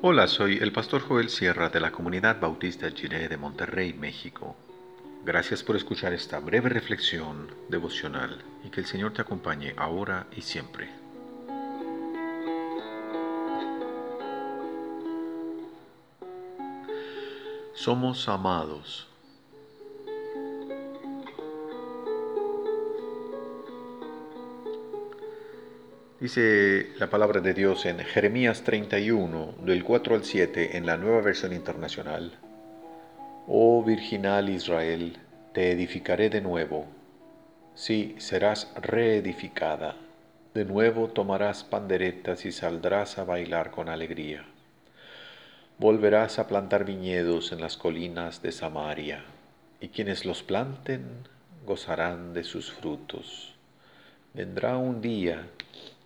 Hola, soy el pastor Joel Sierra de la comunidad bautista Jiré de Monterrey, México. Gracias por escuchar esta breve reflexión devocional y que el Señor te acompañe ahora y siempre. Somos amados. Dice la palabra de Dios en Jeremías 31, del 4 al 7, en la nueva versión internacional. Oh virginal Israel, te edificaré de nuevo. Sí, serás reedificada. De nuevo tomarás panderetas y saldrás a bailar con alegría. Volverás a plantar viñedos en las colinas de Samaria, y quienes los planten gozarán de sus frutos. Vendrá un día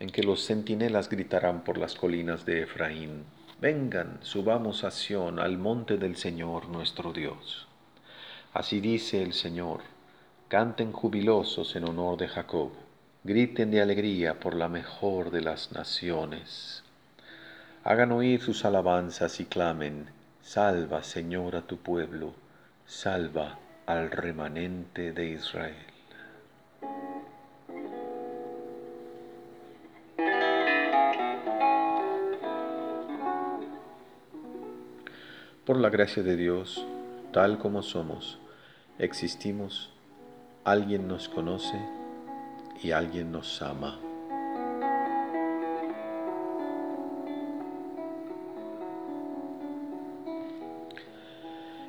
en que los centinelas gritarán por las colinas de Efraín, vengan, subamos a Sión, al monte del Señor nuestro Dios. Así dice el Señor, canten jubilosos en honor de Jacob, griten de alegría por la mejor de las naciones. Hagan oír sus alabanzas y clamen, salva, Señor, a tu pueblo, salva al remanente de Israel. Por la gracia de Dios, tal como somos, existimos, alguien nos conoce y alguien nos ama.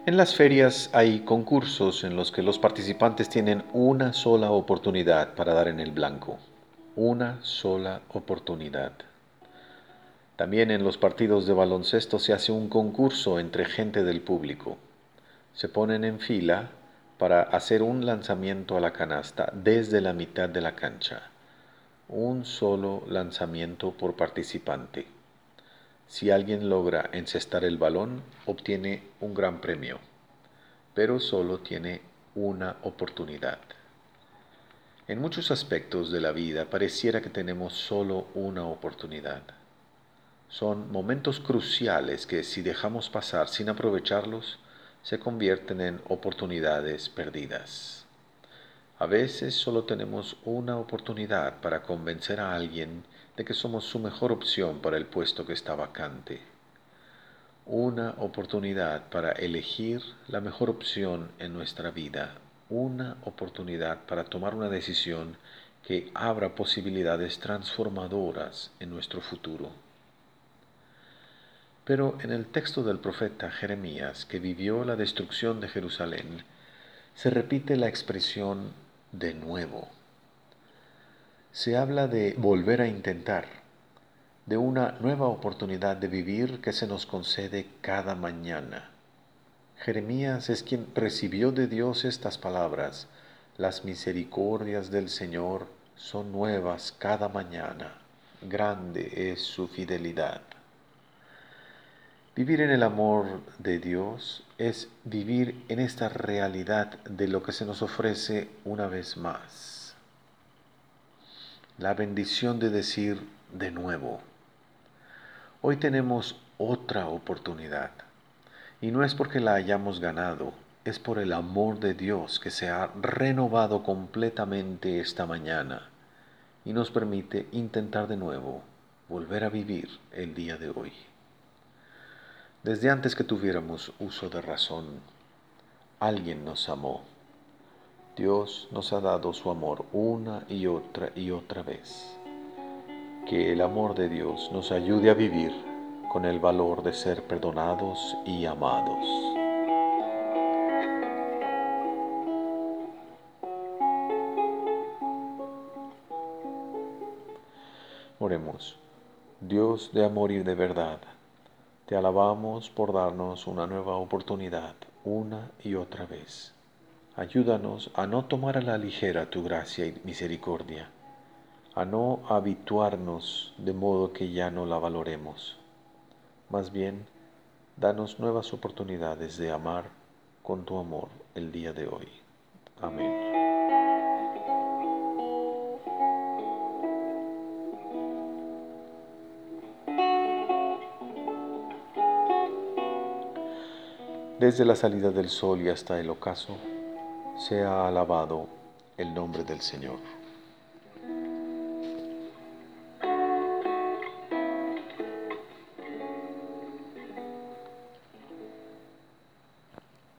En las ferias hay concursos en los que los participantes tienen una sola oportunidad para dar en el blanco. Una sola oportunidad. También en los partidos de baloncesto se hace un concurso entre gente del público. Se ponen en fila para hacer un lanzamiento a la canasta desde la mitad de la cancha. Un solo lanzamiento por participante. Si alguien logra encestar el balón, obtiene un gran premio, pero solo tiene una oportunidad. En muchos aspectos de la vida pareciera que tenemos solo una oportunidad. Son momentos cruciales que si dejamos pasar sin aprovecharlos, se convierten en oportunidades perdidas. A veces solo tenemos una oportunidad para convencer a alguien de que somos su mejor opción para el puesto que está vacante. Una oportunidad para elegir la mejor opción en nuestra vida. Una oportunidad para tomar una decisión que abra posibilidades transformadoras en nuestro futuro. Pero en el texto del profeta Jeremías, que vivió la destrucción de Jerusalén, se repite la expresión de nuevo se habla de volver a intentar, de una nueva oportunidad de vivir que se nos concede cada mañana. Jeremías es quien recibió de Dios estas palabras, las misericordias del Señor son nuevas cada mañana, grande es su fidelidad. Vivir en el amor de Dios es vivir en esta realidad de lo que se nos ofrece una vez más la bendición de decir de nuevo, hoy tenemos otra oportunidad. Y no es porque la hayamos ganado, es por el amor de Dios que se ha renovado completamente esta mañana y nos permite intentar de nuevo, volver a vivir el día de hoy. Desde antes que tuviéramos uso de razón, alguien nos amó Dios nos ha dado su amor una y otra y otra vez. Que el amor de Dios nos ayude a vivir con el valor de ser perdonados y amados. Oremos. Dios de amor y de verdad, te alabamos por darnos una nueva oportunidad una y otra vez Ayúdanos a no tomar a la ligera tu gracia y misericordia, a no habituarnos de modo que ya no la valoremos. Más bien, danos nuevas oportunidades de amar con tu amor el día de hoy. Amén. Desde la salida del sol y hasta el ocaso, sea alabado el nombre del Señor.